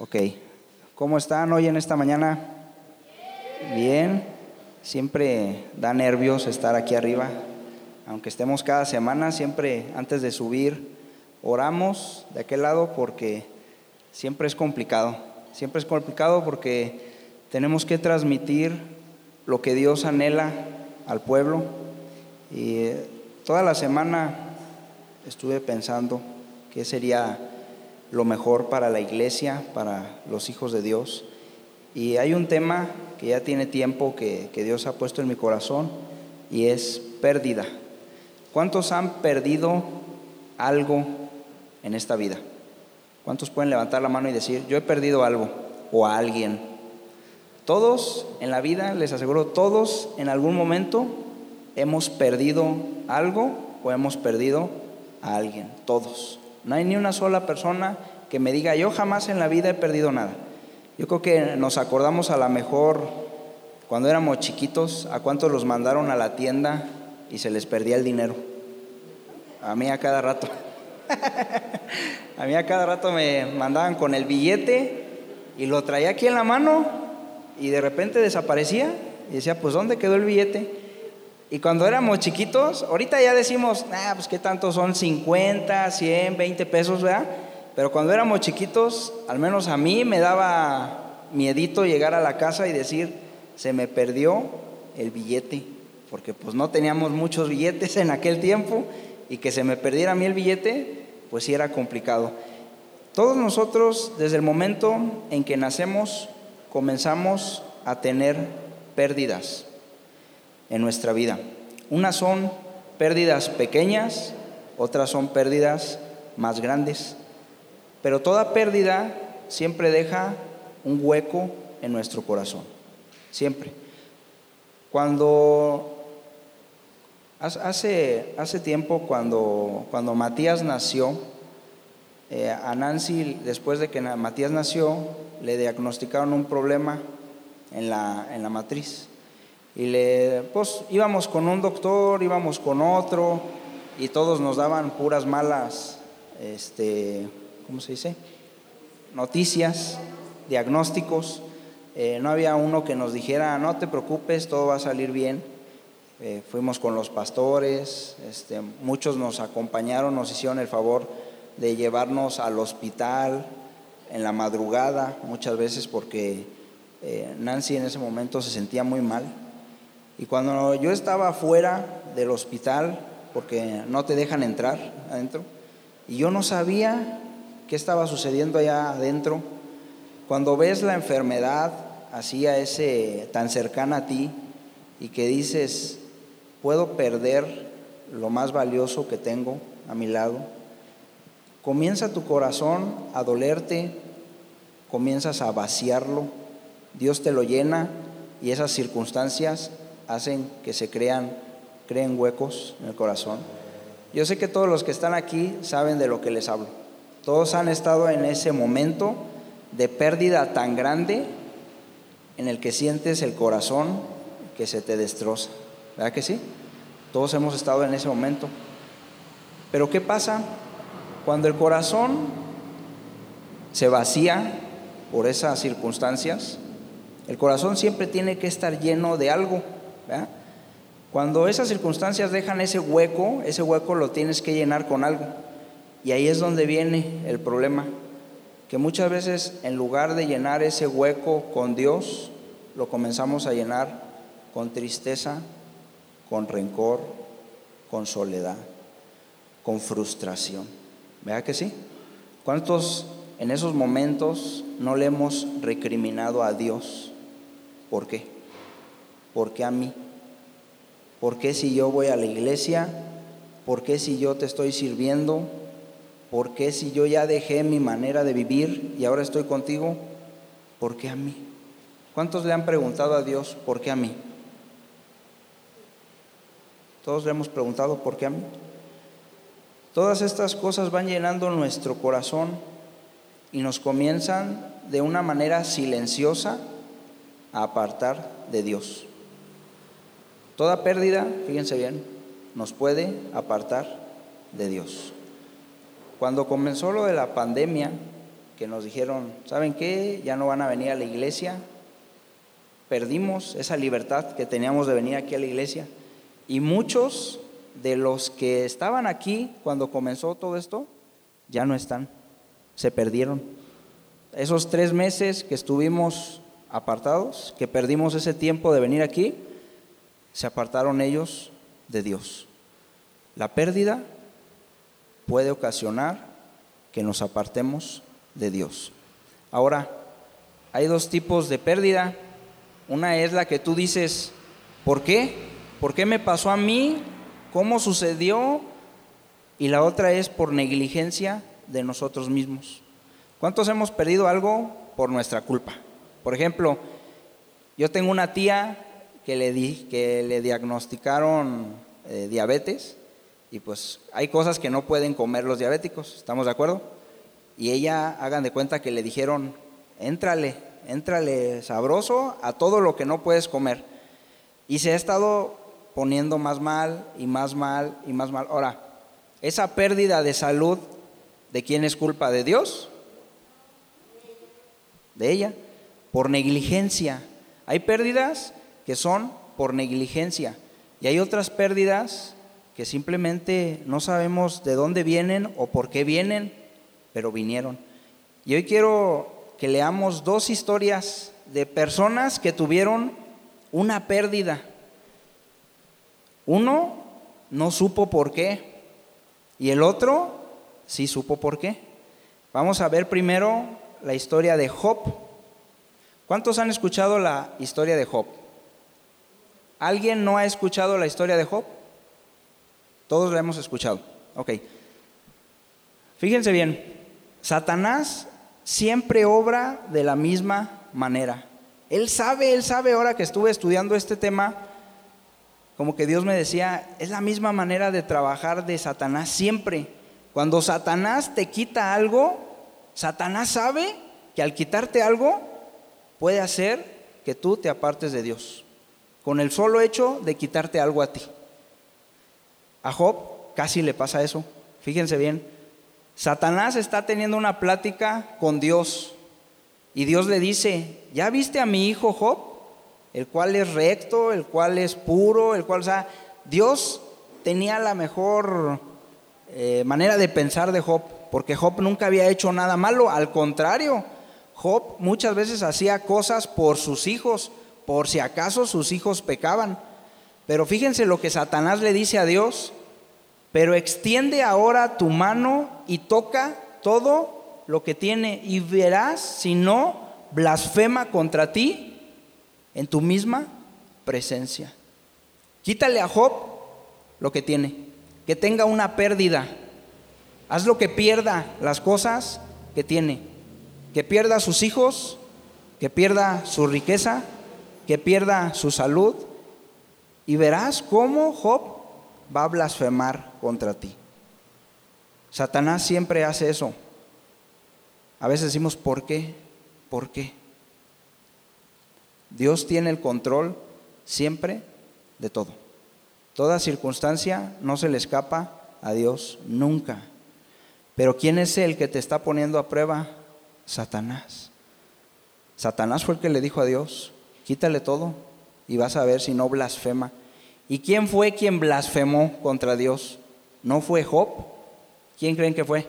Ok. ¿Cómo están hoy en esta mañana? Bien. Siempre da nervios estar aquí arriba. Aunque estemos cada semana, siempre antes de subir, oramos de aquel lado porque siempre es complicado. Siempre es complicado porque tenemos que transmitir lo que Dios anhela al pueblo. Y eh, toda la semana estuve pensando qué sería lo mejor para la iglesia, para los hijos de Dios. Y hay un tema que ya tiene tiempo que, Dios ha puesto en mi corazón y es pérdida. ¿Cuántos han perdido algo en esta vida? ¿Cuántos pueden levantar la mano y decir, yo he perdido algo o a alguien? Todos en la vida, les aseguro, todos en algún momento hemos perdido algo o hemos perdido a alguien, todos. No hay ni una sola persona que me diga, yo jamás en la vida he perdido nada. Yo creo que nos acordamos a lo mejor cuando éramos chiquitos, a cuántos los mandaron a la tienda y se les perdía el dinero. A mí a cada rato. a mí a cada rato me mandaban con el billete y lo traía aquí en la mano y de repente desaparecía y decía, pues ¿dónde quedó el billete? Y cuando éramos chiquitos, ahorita ya decimos, ah, pues qué tanto son 50, 100, 20 pesos, ¿verdad? Pero cuando éramos chiquitos, al menos a mí me daba miedito llegar a la casa y decir, se me perdió el billete, porque pues no teníamos muchos billetes en aquel tiempo y que se me perdiera a mí el billete, pues sí era complicado. Todos nosotros, desde el momento en que nacemos, comenzamos a tener pérdidas en nuestra vida. Unas son pérdidas pequeñas, otras son pérdidas más grandes. Pero toda pérdida siempre deja un hueco en nuestro corazón. Siempre. Cuando hace, hace tiempo, cuando, cuando Matías nació, eh, a Nancy, después de que Matías nació, le diagnosticaron un problema en la, en la matriz. Y le, pues íbamos con un doctor, íbamos con otro, y todos nos daban puras malas, este, ¿cómo se dice? Noticias, diagnósticos. Eh, no había uno que nos dijera, no te preocupes, todo va a salir bien. Eh, fuimos con los pastores, este, muchos nos acompañaron, nos hicieron el favor de llevarnos al hospital en la madrugada, muchas veces porque eh, Nancy en ese momento se sentía muy mal. Y cuando yo estaba fuera del hospital, porque no te dejan entrar adentro, y yo no sabía qué estaba sucediendo allá adentro, cuando ves la enfermedad así a ese tan cercana a ti y que dices, puedo perder lo más valioso que tengo a mi lado, comienza tu corazón a dolerte, comienzas a vaciarlo, Dios te lo llena y esas circunstancias hacen que se crean, creen huecos en el corazón. Yo sé que todos los que están aquí saben de lo que les hablo. Todos han estado en ese momento de pérdida tan grande en el que sientes el corazón que se te destroza. ¿Verdad que sí? Todos hemos estado en ese momento. Pero ¿qué pasa cuando el corazón se vacía por esas circunstancias? El corazón siempre tiene que estar lleno de algo. Cuando esas circunstancias dejan ese hueco, ese hueco lo tienes que llenar con algo. Y ahí es donde viene el problema, que muchas veces en lugar de llenar ese hueco con Dios, lo comenzamos a llenar con tristeza, con rencor, con soledad, con frustración. ¿Vea que sí? ¿Cuántos en esos momentos no le hemos recriminado a Dios? ¿Por qué? ¿Por qué a mí? ¿Por qué si yo voy a la iglesia? ¿Por qué si yo te estoy sirviendo? ¿Por qué si yo ya dejé mi manera de vivir y ahora estoy contigo? ¿Por qué a mí? ¿Cuántos le han preguntado a Dios, ¿por qué a mí? Todos le hemos preguntado, ¿por qué a mí? Todas estas cosas van llenando nuestro corazón y nos comienzan de una manera silenciosa a apartar de Dios. Toda pérdida, fíjense bien, nos puede apartar de Dios. Cuando comenzó lo de la pandemia, que nos dijeron, ¿saben qué? Ya no van a venir a la iglesia. Perdimos esa libertad que teníamos de venir aquí a la iglesia. Y muchos de los que estaban aquí cuando comenzó todo esto, ya no están, se perdieron. Esos tres meses que estuvimos apartados, que perdimos ese tiempo de venir aquí, se apartaron ellos de Dios. La pérdida puede ocasionar que nos apartemos de Dios. Ahora, hay dos tipos de pérdida. Una es la que tú dices, ¿por qué? ¿Por qué me pasó a mí? ¿Cómo sucedió? Y la otra es por negligencia de nosotros mismos. ¿Cuántos hemos perdido algo por nuestra culpa? Por ejemplo, yo tengo una tía que le, di, que le diagnosticaron eh, diabetes y pues hay cosas que no pueden comer los diabéticos, ¿estamos de acuerdo? y ella, hagan de cuenta que le dijeron, éntrale, éntrale sabroso a todo lo que no puedes comer. Y se ha estado poniendo más mal y más mal y más mal. Ahora, esa pérdida de salud, ¿de quién es culpa? ¿De Dios? De ella, por negligencia. Hay pérdidas que son por negligencia y hay otras pérdidas que simplemente no sabemos de dónde vienen o por qué vienen pero vinieron. Y hoy quiero que leamos dos historias de personas que tuvieron una pérdida. Uno no supo por qué y el otro sí supo por qué. Vamos a ver primero la historia de Job. ¿Cuántos han escuchado la historia de Job? ¿Alguien no ha escuchado la historia de Job? Todos la hemos escuchado. Ok. Fíjense bien, Satanás siempre obra de la misma manera. Él sabe, él sabe ahora que estuve estudiando este tema, como que Dios me decía, es la misma manera de trabajar de Satanás siempre. Cuando Satanás te quita algo, Satanás sabe que al quitarte algo puede hacer que tú te apartes de Dios, con el solo hecho de quitarte algo a ti. A Job casi le pasa eso, fíjense bien, Satanás está teniendo una plática con Dios y Dios le dice, ¿ya viste a mi hijo Job? El cual es recto, el cual es puro, el cual, o Dios tenía la mejor eh, manera de pensar de Job, porque Job nunca había hecho nada malo, al contrario, Job muchas veces hacía cosas por sus hijos, por si acaso sus hijos pecaban. Pero fíjense lo que Satanás le dice a Dios, pero extiende ahora tu mano y toca todo lo que tiene y verás si no blasfema contra ti en tu misma presencia. Quítale a Job lo que tiene, que tenga una pérdida. Haz lo que pierda las cosas que tiene, que pierda sus hijos, que pierda su riqueza, que pierda su salud. Y verás cómo Job va a blasfemar contra ti. Satanás siempre hace eso. A veces decimos, ¿por qué? ¿Por qué? Dios tiene el control siempre de todo. Toda circunstancia no se le escapa a Dios nunca. Pero ¿quién es el que te está poniendo a prueba? Satanás. Satanás fue el que le dijo a Dios, quítale todo y vas a ver si no blasfema ¿Y quién fue quien blasfemó contra Dios? ¿No fue Job? ¿Quién creen que fue?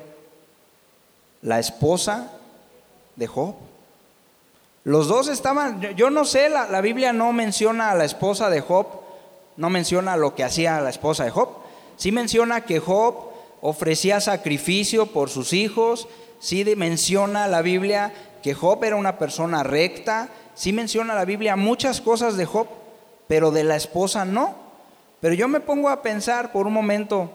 La esposa de Job. Los dos estaban, yo no sé, la, Biblia no menciona a la esposa de Job, no menciona lo que hacía la esposa de Job. Sí menciona que Job ofrecía sacrificio por sus hijos, sí menciona la Biblia que Job era una persona recta, sí menciona la Biblia muchas cosas de Job, pero de la esposa no. Pero yo me pongo a pensar por un momento,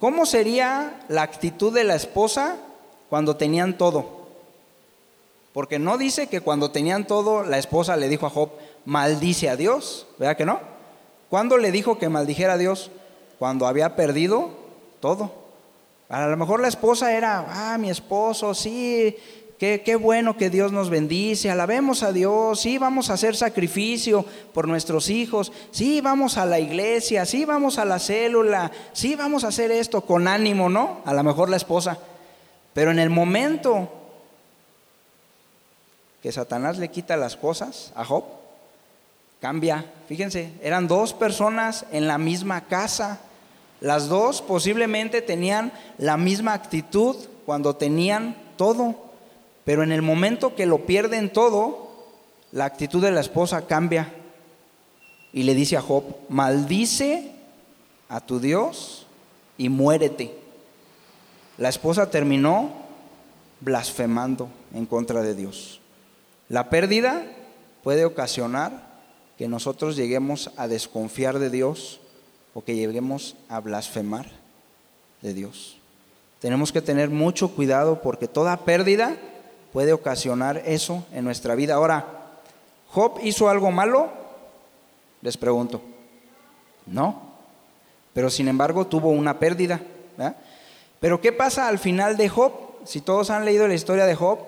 ¿cómo sería la actitud de la esposa cuando tenían todo? Porque no dice que cuando tenían todo, la esposa le dijo a Job, maldice a Dios, ¿verdad que no? ¿Cuándo le dijo que maldijera a Dios? Cuando había perdido todo. A lo mejor la esposa era, ah, mi esposo, sí, Qué, bueno que Dios nos bendice, alabemos a Dios, sí vamos a hacer sacrificio por nuestros hijos, sí vamos a la iglesia, sí vamos a la célula, sí vamos a hacer esto con ánimo, ¿no? A lo mejor la esposa. Pero en el momento que Satanás le quita las cosas a Job, cambia. Fíjense, eran dos personas en la misma casa. Las dos posiblemente tenían la misma actitud cuando tenían todo, pero en el momento que lo pierden todo, la actitud de la esposa cambia y le dice a Job, maldice a tu Dios y muérete. La esposa terminó blasfemando en contra de Dios. La pérdida puede ocasionar que nosotros lleguemos a desconfiar de Dios o que lleguemos a blasfemar de Dios. Tenemos que tener mucho cuidado porque toda pérdida puede ocasionar eso en nuestra vida. Ahora, ¿Job hizo algo malo? Les pregunto. No. Pero sin embargo tuvo una pérdida. Pero ¿qué pasa al final de Job? Si todos han leído la historia de Job,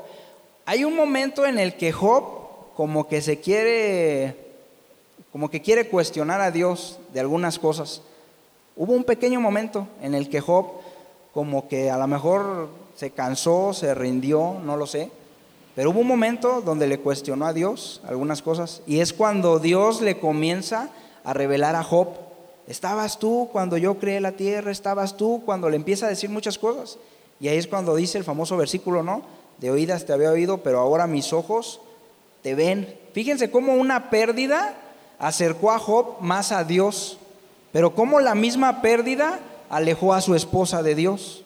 hay un momento en el que Job como que se quiere, como que quiere cuestionar a Dios de algunas cosas. Hubo un pequeño momento en el que Job como que a lo mejor se cansó, se rindió, no lo sé. Pero hubo un momento donde le cuestionó a Dios algunas cosas y es cuando Dios le comienza a revelar a Job Estabas tú cuando yo creé la tierra, estabas tú cuando le empieza a decir muchas cosas. Y ahí es cuando dice el famoso versículo, ¿no? De oídas te había oído, pero ahora mis ojos te ven. Fíjense cómo una pérdida acercó a Job más a Dios, pero cómo la misma pérdida alejó a su esposa de Dios.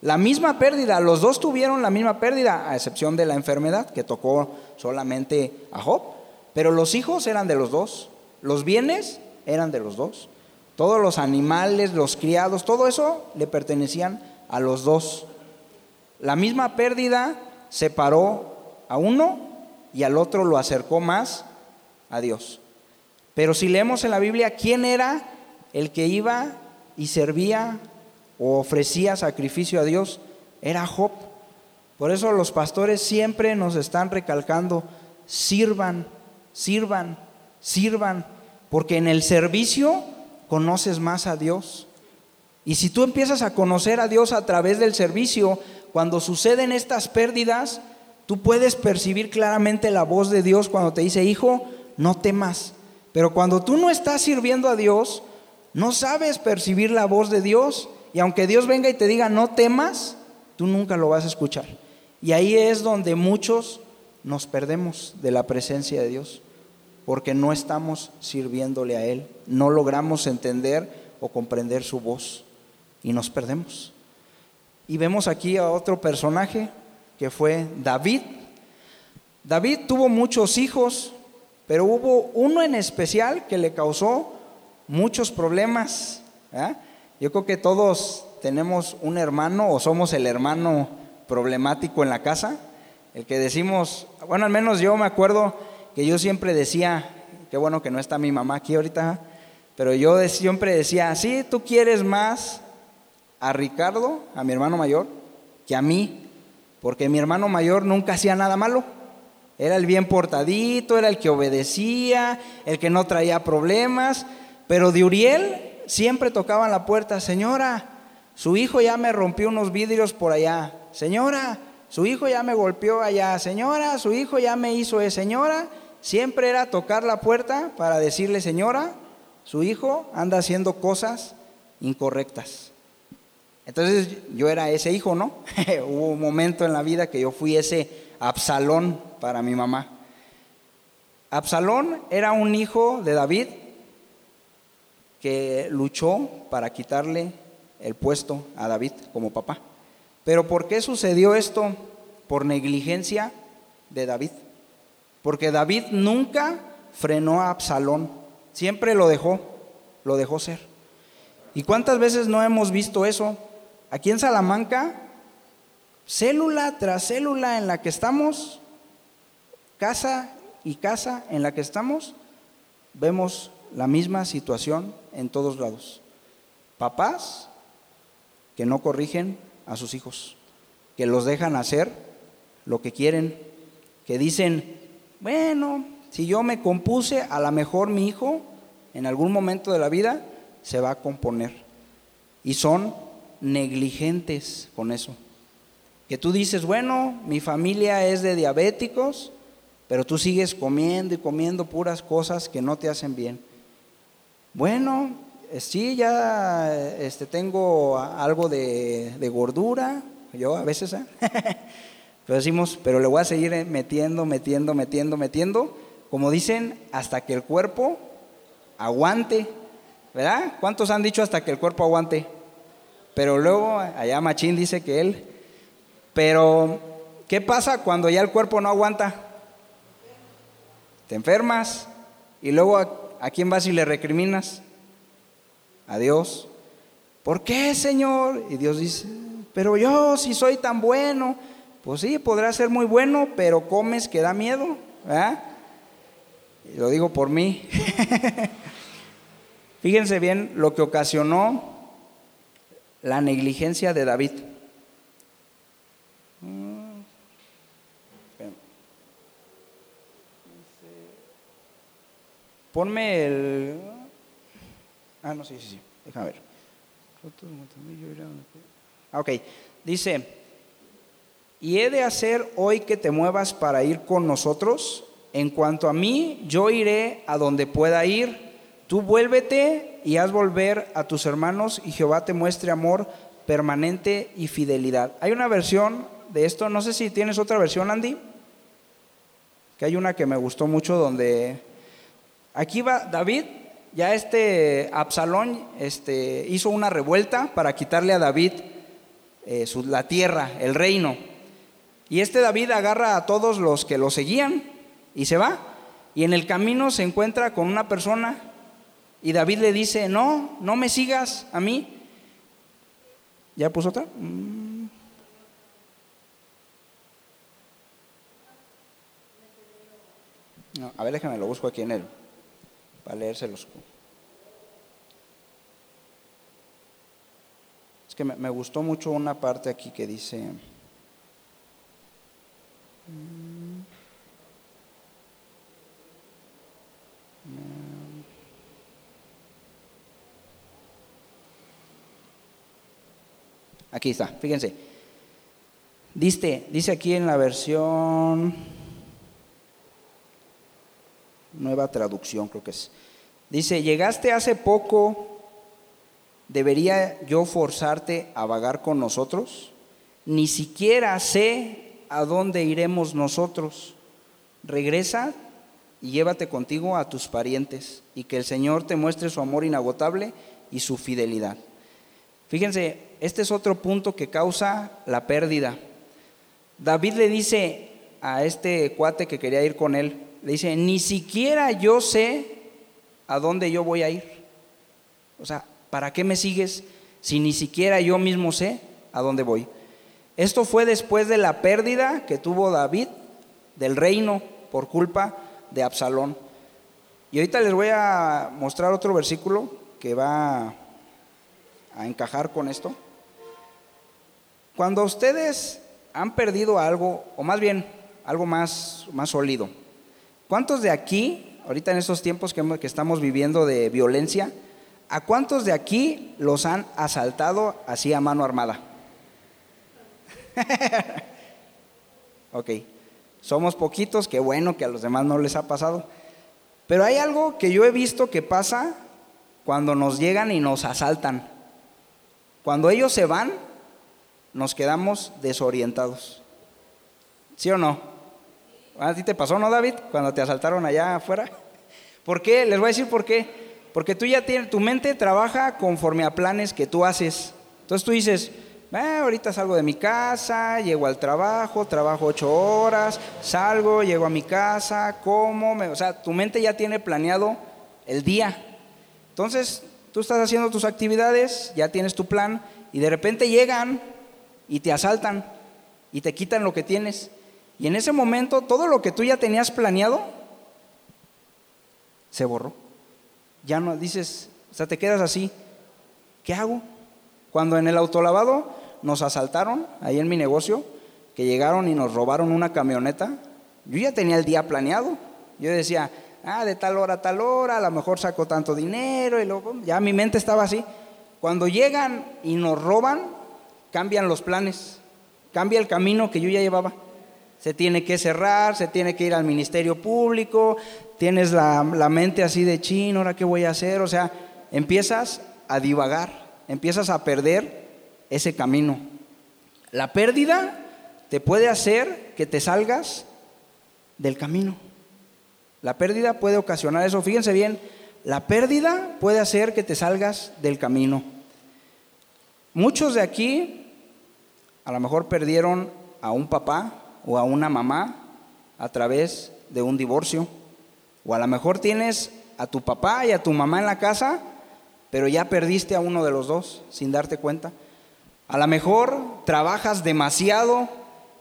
La misma pérdida, los dos tuvieron la misma pérdida, a excepción de la enfermedad que tocó solamente a Job, pero los hijos eran de los dos, los bienes eran de los dos. Todos los animales, los criados, todo eso le pertenecían a los dos. La misma pérdida separó a uno y al otro lo acercó más a Dios. Pero si leemos en la Biblia quién era el que iba y servía o ofrecía sacrificio a Dios, era Job. Por eso los pastores siempre nos están recalcando, sirvan, sirvan, sirvan, porque en el servicio conoces más a Dios. Y si tú empiezas a conocer a Dios a través del servicio, cuando suceden estas pérdidas, tú puedes percibir claramente la voz de Dios cuando te dice, hijo, no temas. Pero cuando tú no estás sirviendo a Dios, no sabes percibir la voz de Dios. Y aunque Dios venga y te diga, no temas, tú nunca lo vas a escuchar. Y ahí es donde muchos nos perdemos de la presencia de Dios porque no estamos sirviéndole a Él, no logramos entender o comprender su voz y nos perdemos. Y vemos aquí a otro personaje que fue David. David tuvo muchos hijos, pero hubo uno en especial que le causó muchos problemas. Yo creo que todos tenemos un hermano o somos el hermano problemático en la casa, el que decimos, bueno, al menos yo me acuerdo que yo siempre decía, qué bueno que no está mi mamá aquí ahorita, pero yo siempre decía, sí, tú quieres más a Ricardo, a mi hermano mayor, que a mí, porque mi hermano mayor nunca hacía nada malo. Era el bien portadito, era el que obedecía, el que no traía problemas, pero de Uriel siempre tocaban la puerta, señora, su hijo ya me rompió unos vidrios por allá, señora, su hijo ya me golpeó allá, señora, su hijo ya me hizo eso, señora, siempre era tocar la puerta para decirle, señora, su hijo anda haciendo cosas incorrectas. Entonces yo era ese hijo, ¿no? Hubo un momento en la vida que yo fui ese Absalón para mi mamá. Absalón era un hijo de David que luchó para quitarle el puesto a David como papá. Pero ¿por qué sucedió esto? Por negligencia de David. Porque David nunca frenó a Absalón, siempre lo dejó, lo dejó ser. ¿Y cuántas veces no hemos visto eso? Aquí en Salamanca, célula tras célula en la que estamos, casa y casa en la que estamos, vemos la misma situación en todos lados. Papás que no corrigen a sus hijos, que los dejan hacer lo que quieren, que dicen, bueno, si yo me compuse, a lo mejor mi hijo en algún momento de la vida se va a componer. Y son negligentes con eso. Que tú dices, bueno, mi familia es de diabéticos, pero tú sigues comiendo y comiendo puras cosas que no te hacen bien. Bueno, eh, sí, ya este, tengo algo de, gordura, yo a veces, ¿eh? pero decimos, pero le voy a seguir metiendo, metiendo, metiendo, metiendo, como dicen, hasta que el cuerpo aguante, ¿verdad? ¿Cuántos han dicho hasta que el cuerpo aguante? Pero luego, allá Machín dice que él, pero ¿qué pasa cuando ya el cuerpo no aguanta? Te enfermas y luego a, quién vas y le recriminas? A Dios. ¿Por qué, Señor? Y Dios dice, pero yo si soy tan bueno, pues sí, podrá ser muy bueno, pero comes que da miedo. Y lo digo por mí. Fíjense bien lo que ocasionó la negligencia de David. Ponme el... Ah, no, sí, sí, sí. Déjame ver. Ah, ok. Dice, y he de hacer hoy que te muevas para ir con nosotros. En cuanto a mí, yo iré a donde pueda ir. Tú vuélvete y haz volver a tus hermanos y Jehová te muestre amor permanente y fidelidad. Hay una versión de esto, no sé si tienes otra versión, Andy, que hay una que me gustó mucho donde aquí va David, ya este Absalón este, hizo una revuelta para quitarle a David eh, la tierra, el reino. Y este David agarra a todos los que lo seguían y se va. Y en el camino se encuentra con una persona y David le dice, no, no me sigas a mí. ¿Ya puso otra? Mm. a ver, déjame, lo busco aquí en él, para leérselos. Es que me, me gustó mucho una parte aquí que dice... Aquí está, fíjense. Dice, dice aquí en la versión nueva traducción, creo que es. Dice, llegaste hace poco, ¿debería yo forzarte a vagar con nosotros? Ni siquiera sé a dónde iremos nosotros. Regresa y llévate contigo a tus parientes y que el Señor te muestre su amor inagotable y su fidelidad. Fíjense, este es otro punto que causa la pérdida. David le dice a este cuate que quería ir con él, le dice, ni siquiera yo sé a dónde yo voy a ir. O sea, ¿para qué me sigues si ni siquiera yo mismo sé a dónde voy? Esto fue después de la pérdida que tuvo David del reino por culpa de Absalón. Y ahorita les voy a mostrar otro versículo que va a encajar con esto. Cuando ustedes han perdido algo, o más bien algo más, más sólido, ¿cuántos de aquí, ahorita en estos tiempos que, que estamos viviendo de violencia, ¿a cuántos de aquí los han asaltado así a mano armada? ok, somos poquitos, qué bueno que a los demás no les ha pasado. Pero hay algo que yo he visto que pasa cuando nos llegan y nos asaltan. Cuando ellos se van, nos quedamos desorientados. ¿Sí o no? ¿A ti te pasó, no, David? Cuando te asaltaron allá afuera. ¿Por qué? Les voy a decir por qué. Porque tú ya tienes, tu mente trabaja conforme a planes que tú haces. Entonces tú dices, ah, ahorita salgo de mi casa, llego al trabajo, trabajo ocho horas, salgo, llego a mi casa, como, o sea, tu mente ya tiene planeado el día. Entonces Tú estás haciendo tus actividades, ya tienes tu plan y de repente llegan y te asaltan y te quitan lo que tienes. Y en ese momento todo lo que tú ya tenías planeado se borró. Ya no dices, o sea, te quedas así. ¿Qué hago? Cuando en el autolavado nos asaltaron ahí en mi negocio, que llegaron y nos robaron una camioneta, yo ya tenía el día planeado. Yo decía, ah, de tal hora a tal hora, a lo mejor saco tanto dinero y luego ya mi mente estaba así. Cuando llegan y nos roban, cambian los planes, cambia el camino que yo ya llevaba. Se tiene que cerrar, se tiene que ir al ministerio público, tienes la, mente así de chino, ahora qué voy a hacer, o sea, empiezas a divagar, empiezas a perder ese camino. La pérdida te puede hacer que te salgas del camino. La pérdida puede ocasionar eso. Fíjense bien, la pérdida puede hacer que te salgas del camino. Muchos de aquí a lo mejor perdieron a un papá o a una mamá a través de un divorcio. O a lo mejor tienes a tu papá y a tu mamá en la casa, pero ya perdiste a uno de los dos sin darte cuenta. A lo mejor trabajas demasiado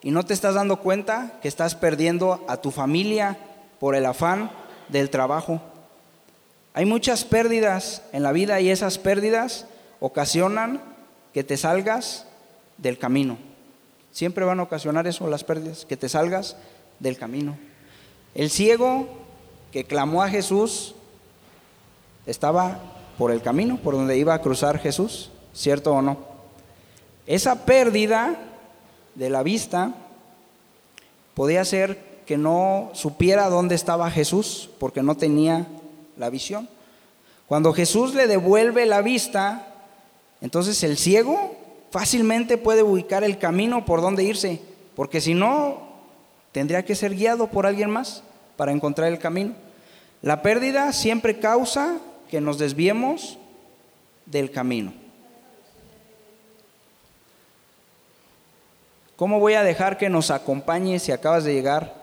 y no te estás dando cuenta que estás perdiendo a tu familia por el afán del trabajo. Hay muchas pérdidas en la vida y esas pérdidas ocasionan que te salgas del camino. Siempre van a ocasionar eso, las pérdidas, que te salgas del camino. El ciego que clamó a Jesús estaba por el camino, por donde iba a cruzar Jesús, ¿cierto o no? Esa pérdida de la vista podía ser que no supiera dónde estaba Jesús porque no tenía la visión. Cuando Jesús le devuelve la vista, entonces el ciego fácilmente puede ubicar el camino por donde irse, porque si no, tendría que ser guiado por alguien más para encontrar el camino. La pérdida siempre causa que nos desviemos del camino. ¿Cómo voy a dejar que nos acompañe si acabas de llegar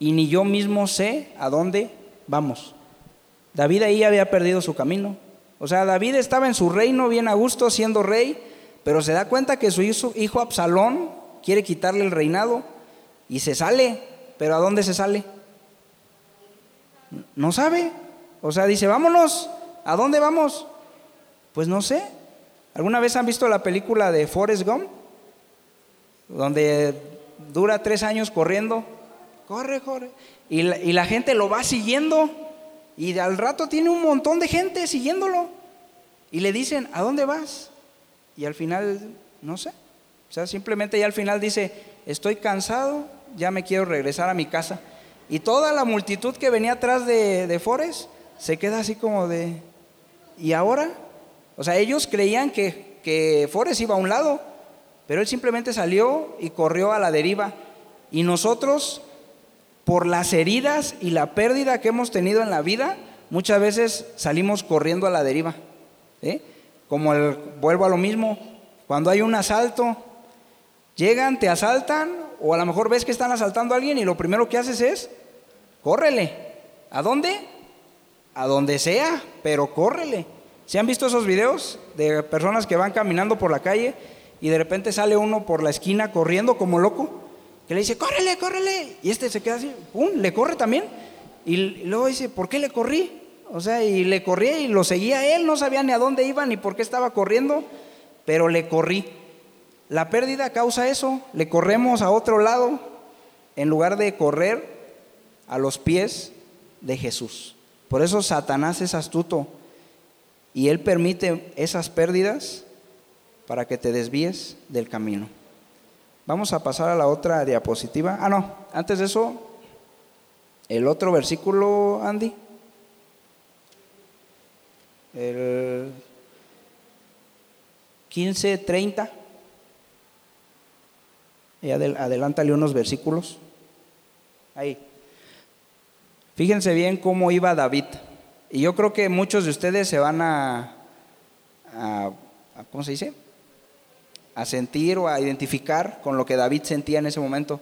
y ni yo mismo sé a dónde vamos? David ahí había perdido su camino. O sea, David estaba en su reino bien a gusto siendo rey, pero se da cuenta que su hijo Absalón quiere quitarle el reinado y se sale. ¿Pero a dónde se sale? No sabe. O sea, dice, vámonos. ¿A dónde vamos? Pues no sé. ¿Alguna vez han visto la película de Forrest Gump? donde dura tres años corriendo, corre, corre, y la, gente lo va siguiendo, y al rato tiene un montón de gente siguiéndolo, y le dicen, ¿a dónde vas? Y al final, no sé, o sea, simplemente ya al final dice, estoy cansado, ya me quiero regresar a mi casa. Y toda la multitud que venía atrás de, de Forrest se queda así como de, ¿y ahora? O sea, ellos creían que, que Forrest iba a un lado, pero él simplemente salió y corrió a la deriva. Y nosotros, por las heridas y la pérdida que hemos tenido en la vida, muchas veces salimos corriendo a la deriva. ¿eh? Como el, vuelvo a lo mismo, cuando hay un asalto, llegan, te asaltan, o a lo mejor ves que están asaltando a alguien y lo primero que haces es, córrele. ¿A dónde? A donde sea, pero córrele. ¿Se han visto esos videos de personas que van caminando por la calle y de repente sale uno por la esquina corriendo como loco, que le dice, córrele, córrele. Y este se queda así, ¡pum! Le corre también. Y luego dice, ¿por qué le corrí? O sea, y le corrí y lo seguía él, no sabía ni a dónde iba ni por qué estaba corriendo, pero le corrí. La pérdida causa eso, le corremos a otro lado en lugar de correr a los pies de Jesús. Por eso Satanás es astuto y él permite esas pérdidas para que te desvíes del camino. Vamos a pasar a la otra diapositiva. Ah, no, antes de eso, el otro versículo, Andy. El 15, 30. Y adelántale unos versículos. Ahí. Fíjense bien cómo iba David. Y yo creo que muchos de ustedes se van a, a ¿cómo se dice? a sentir o a identificar con lo que David sentía en ese momento.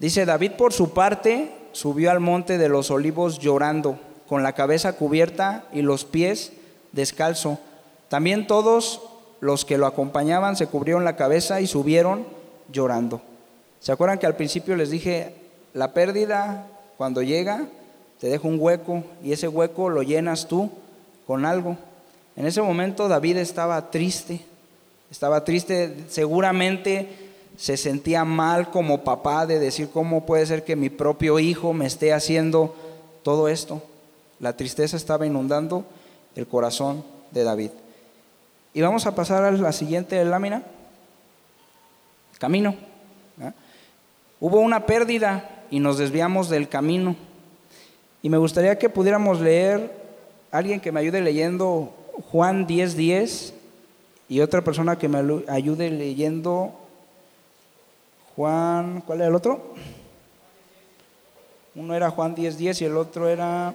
Dice, David por su parte subió al monte de los olivos llorando, con la cabeza cubierta y los pies descalzo. También todos los que lo acompañaban se cubrieron la cabeza y subieron llorando. ¿Se acuerdan que al principio les dije, la pérdida cuando llega te deja un hueco y ese hueco lo llenas tú con algo? En ese momento David estaba triste, estaba triste, seguramente se sentía mal como papá de decir cómo puede ser que mi propio hijo me esté haciendo todo esto. La tristeza estaba inundando el corazón de David. Y vamos a pasar a la siguiente lámina. Camino. Hubo una pérdida y nos desviamos del camino. Y me gustaría que pudiéramos leer, alguien que me ayude leyendo Juan 10:10 10, y otra persona que me ayude leyendo Juan, ¿cuál era el otro? Uno era Juan 10:10 10 y el otro era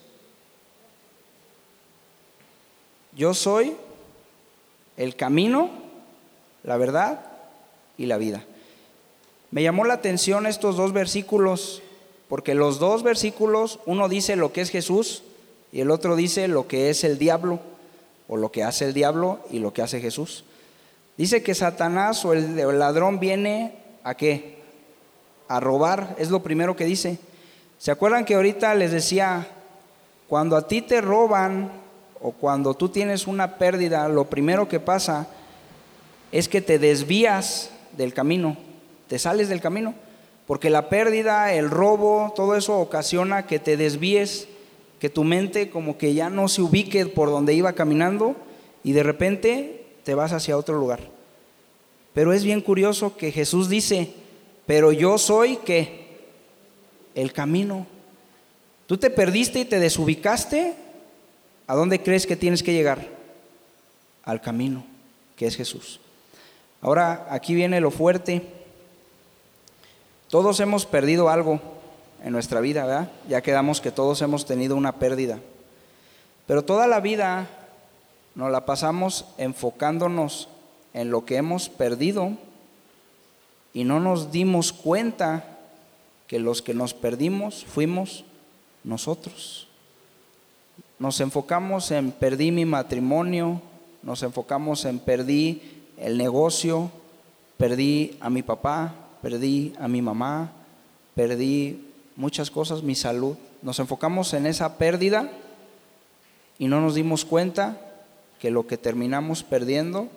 Yo soy el camino, la verdad y la vida. Me llamó la atención estos dos versículos, porque los dos versículos, uno dice lo que es Jesús y el otro dice lo que es el diablo, o lo que hace el diablo y lo que hace Jesús. Dice que Satanás o el, ladrón viene a qué? A robar, es lo primero que dice. ¿Se acuerdan que ahorita les decía, cuando a ti te roban o cuando tú tienes una pérdida, lo primero que pasa es que te desvías del camino, te sales del camino, porque la pérdida, el robo, todo eso ocasiona que te desvíes que tu mente como que ya no se ubique por donde iba caminando y de repente te vas hacia otro lugar. Pero es bien curioso que Jesús dice, pero yo soy que el camino. Tú te perdiste y te desubicaste. ¿A dónde crees que tienes que llegar? Al camino, que es Jesús. Ahora, aquí viene lo fuerte. Todos hemos perdido algo en nuestra vida, ¿verdad? Ya quedamos que todos hemos tenido una pérdida. Pero toda la vida nos la pasamos enfocándonos en lo que hemos perdido y no nos dimos cuenta que los que nos perdimos fuimos nosotros. Nos enfocamos en perdí mi matrimonio, nos enfocamos en perdí el negocio, perdí a mi papá, perdí a mi mamá, perdí muchas cosas, mi salud. Nos enfocamos en esa pérdida y no nos dimos cuenta que lo que terminamos perdiendo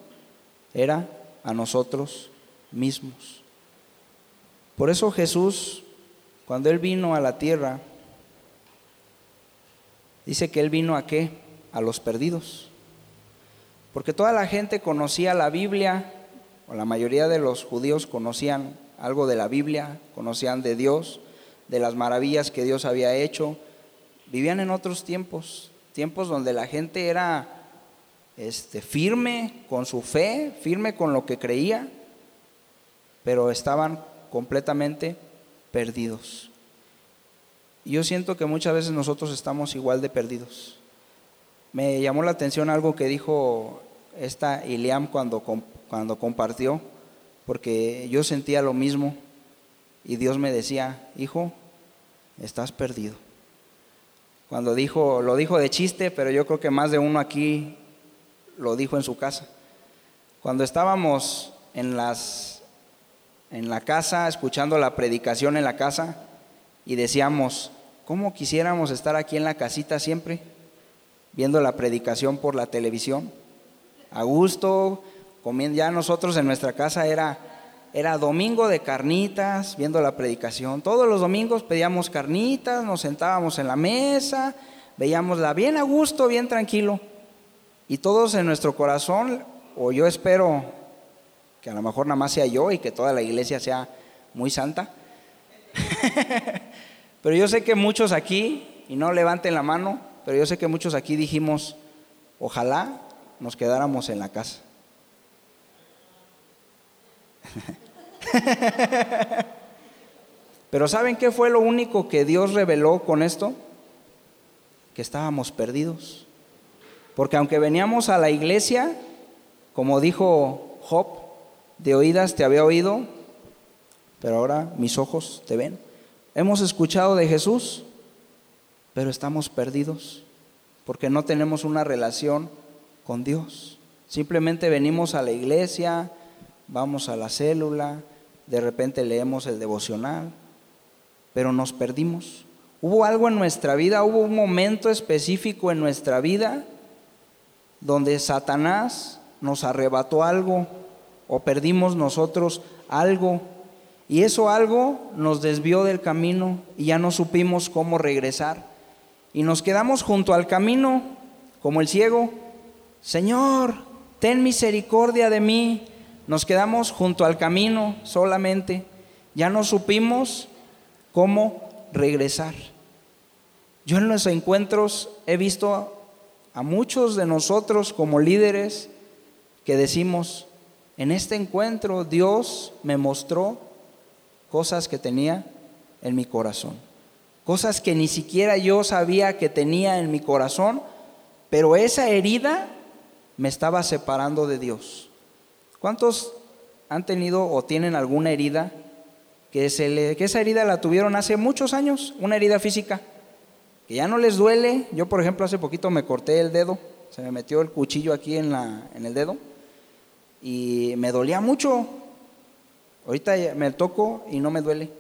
era a nosotros mismos. Por eso Jesús, cuando Él vino a la tierra, dice que Él vino a qué? A los perdidos. Porque toda la gente conocía la Biblia, o la mayoría de los judíos conocían algo de la Biblia, conocían de Dios, de las maravillas que Dios había hecho. Vivían en otros tiempos, tiempos donde la gente era este, firme con su fe, firme con lo que creía, pero estaban completamente perdidos. Yo siento que muchas veces nosotros estamos igual de perdidos. Me llamó la atención algo que dijo esta Iliam cuando, cuando compartió, porque yo sentía lo mismo. Y Dios me decía, hijo, estás perdido. Cuando dijo, lo dijo de chiste, pero yo creo que más de uno aquí lo dijo en su casa. Cuando estábamos en las en la casa escuchando la predicación en la casa y decíamos, ¿cómo quisiéramos estar aquí en la casita siempre viendo la predicación por la televisión? A gusto, comiendo ya nosotros en nuestra casa era era domingo de carnitas, viendo la predicación. Todos los domingos pedíamos carnitas, nos sentábamos en la mesa, veíamosla bien a gusto, bien tranquilo. Y todos en nuestro corazón, o yo espero que a lo mejor nada más sea yo y que toda la iglesia sea muy santa. pero yo sé que muchos aquí, y no levanten la mano, pero yo sé que muchos aquí dijimos, ojalá nos quedáramos en la casa. Pero ¿saben qué fue lo único que Dios reveló con esto? Que estábamos perdidos. Porque aunque veníamos a la iglesia, como dijo Job, de oídas te había oído, pero ahora mis ojos te ven. Hemos escuchado de Jesús, pero estamos perdidos porque no tenemos una relación con Dios. Simplemente venimos a la iglesia, vamos a la célula, de repente leemos el devocional, pero nos perdimos. Hubo algo en nuestra vida, hubo un momento específico en nuestra vida donde Satanás nos arrebató algo o perdimos nosotros algo y eso algo nos desvió del camino y ya no supimos cómo regresar. Y nos quedamos junto al camino como el ciego. Señor, ten misericordia de mí. Nos quedamos junto al camino solamente. Ya no supimos cómo regresar. Yo en los encuentros he visto a muchos de nosotros como líderes que decimos, en este encuentro Dios me mostró cosas que tenía en mi corazón, cosas que ni siquiera yo sabía que tenía en mi corazón, pero esa herida me estaba separando de Dios. ¿Cuántos han tenido o tienen alguna herida que, que esa herida la tuvieron hace muchos años, una herida física? que ya no les duele. Yo, por ejemplo, hace poquito me corté el dedo, se me metió el cuchillo aquí en, la, en el dedo y me dolía mucho. Ahorita me toco y no me duele.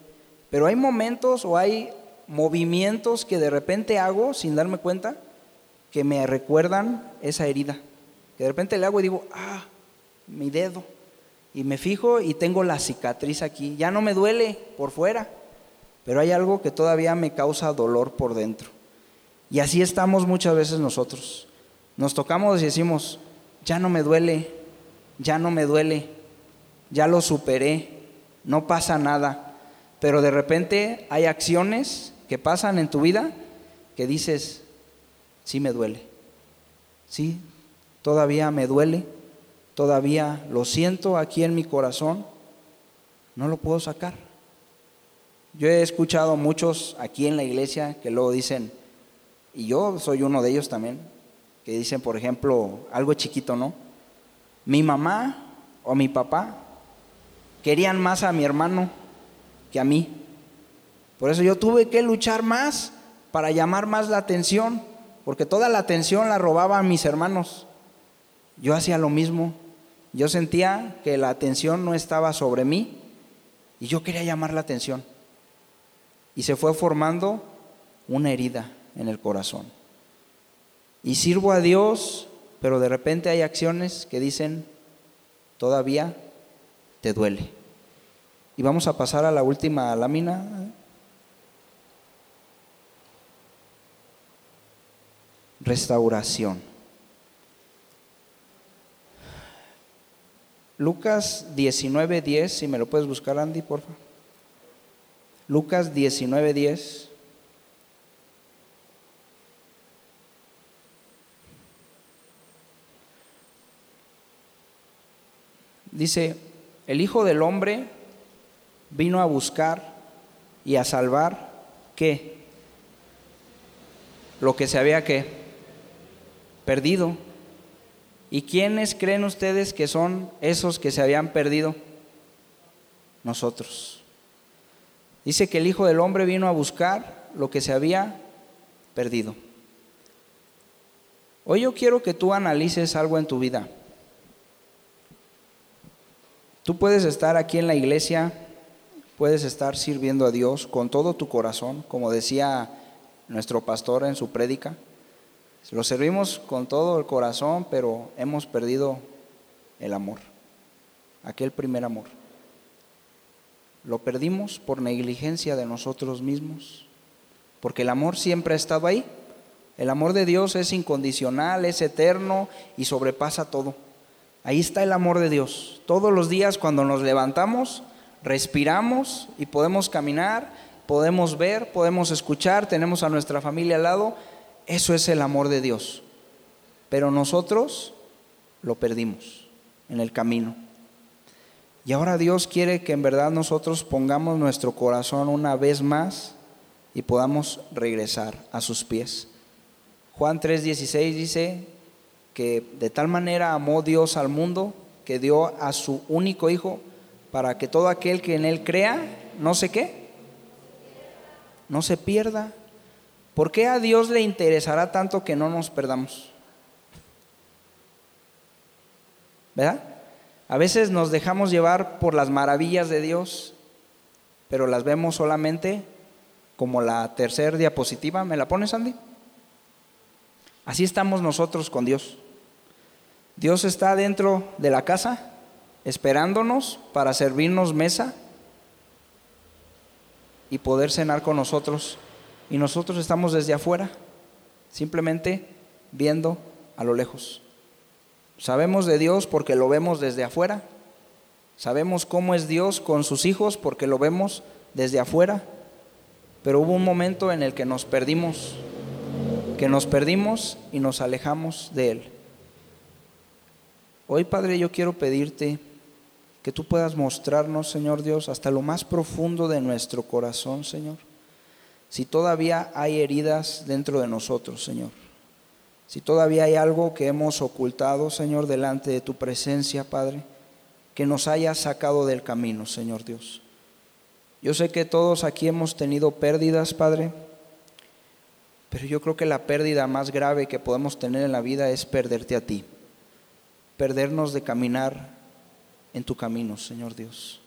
Pero hay momentos o hay movimientos que de repente hago sin darme cuenta que me recuerdan esa herida. Que de repente le hago y digo, ah, mi dedo. Y me fijo y tengo la cicatriz aquí. Ya no me duele por fuera, pero hay algo que todavía me causa dolor por dentro. Y así estamos muchas veces nosotros. Nos tocamos y decimos, ya no me duele, ya no me duele, ya lo superé, no pasa nada. Pero de repente hay acciones que pasan en tu vida que dices, sí me duele, sí, todavía me duele, todavía lo siento aquí en mi corazón, no lo puedo sacar. Yo he escuchado muchos aquí en la iglesia que luego dicen, y yo soy uno de ellos también, que dicen, por ejemplo, algo chiquito, ¿no? Mi mamá o mi papá querían más a mi hermano que a mí. Por eso yo tuve que luchar más para llamar más la atención, porque toda la atención la robaban mis hermanos. Yo hacía lo mismo. Yo sentía que la atención no estaba sobre mí y yo quería llamar la atención. Y se fue formando una herida en el corazón. Y sirvo a Dios, pero de repente hay acciones que dicen, todavía te duele. Y vamos a pasar a la última lámina. Restauración. Lucas 19:10, si me lo puedes buscar Andy, por favor. Lucas 19:10. Dice, el Hijo del Hombre vino a buscar y a salvar qué? Lo que se había que perdido. ¿Y quiénes creen ustedes que son esos que se habían perdido? Nosotros. Dice que el Hijo del Hombre vino a buscar lo que se había perdido. Hoy yo quiero que tú analices algo en tu vida. Tú puedes estar aquí en la iglesia, puedes estar sirviendo a Dios con todo tu corazón, como decía nuestro pastor en su prédica. Lo servimos con todo el corazón, pero hemos perdido el amor, aquel primer amor. Lo perdimos por negligencia de nosotros mismos, porque el amor siempre ha estado ahí. El amor de Dios es incondicional, es eterno y sobrepasa todo. Ahí está el amor de Dios. Todos los días cuando nos levantamos, respiramos y podemos caminar, podemos ver, podemos escuchar, tenemos a nuestra familia al lado. Eso es el amor de Dios. Pero nosotros lo perdimos en el camino. Y ahora Dios quiere que en verdad nosotros pongamos nuestro corazón una vez más y podamos regresar a sus pies. Juan 3:16 dice, que de tal manera amó Dios al mundo que dio a su único Hijo para que todo aquel que en Él crea, no sé qué, no se pierda. ¿Por qué a Dios le interesará tanto que no nos perdamos? ¿Verdad? A veces nos dejamos llevar por las maravillas de Dios, pero las vemos solamente como la tercera diapositiva. ¿Me la pones, Andy? Así estamos nosotros con Dios. Dios está dentro de la casa esperándonos para servirnos mesa y poder cenar con nosotros. Y nosotros estamos desde afuera, simplemente viendo a lo lejos. Sabemos de Dios porque lo vemos desde afuera. Sabemos cómo es Dios con sus hijos porque lo vemos desde afuera. Pero hubo un momento en el que nos perdimos, que nos perdimos y nos alejamos de Él. Hoy, Padre, yo quiero pedirte que tú puedas mostrarnos, Señor Dios, hasta lo más profundo de nuestro corazón, Señor. Si todavía hay heridas dentro de nosotros, Señor. Si todavía hay algo que hemos ocultado, Señor, delante de tu presencia, Padre, que nos haya sacado del camino, Señor Dios. Yo sé que todos aquí hemos tenido pérdidas, Padre, pero yo creo que la pérdida más grave que podemos tener en la vida es perderte a ti, perdernos de caminar en tu camino, Señor Dios.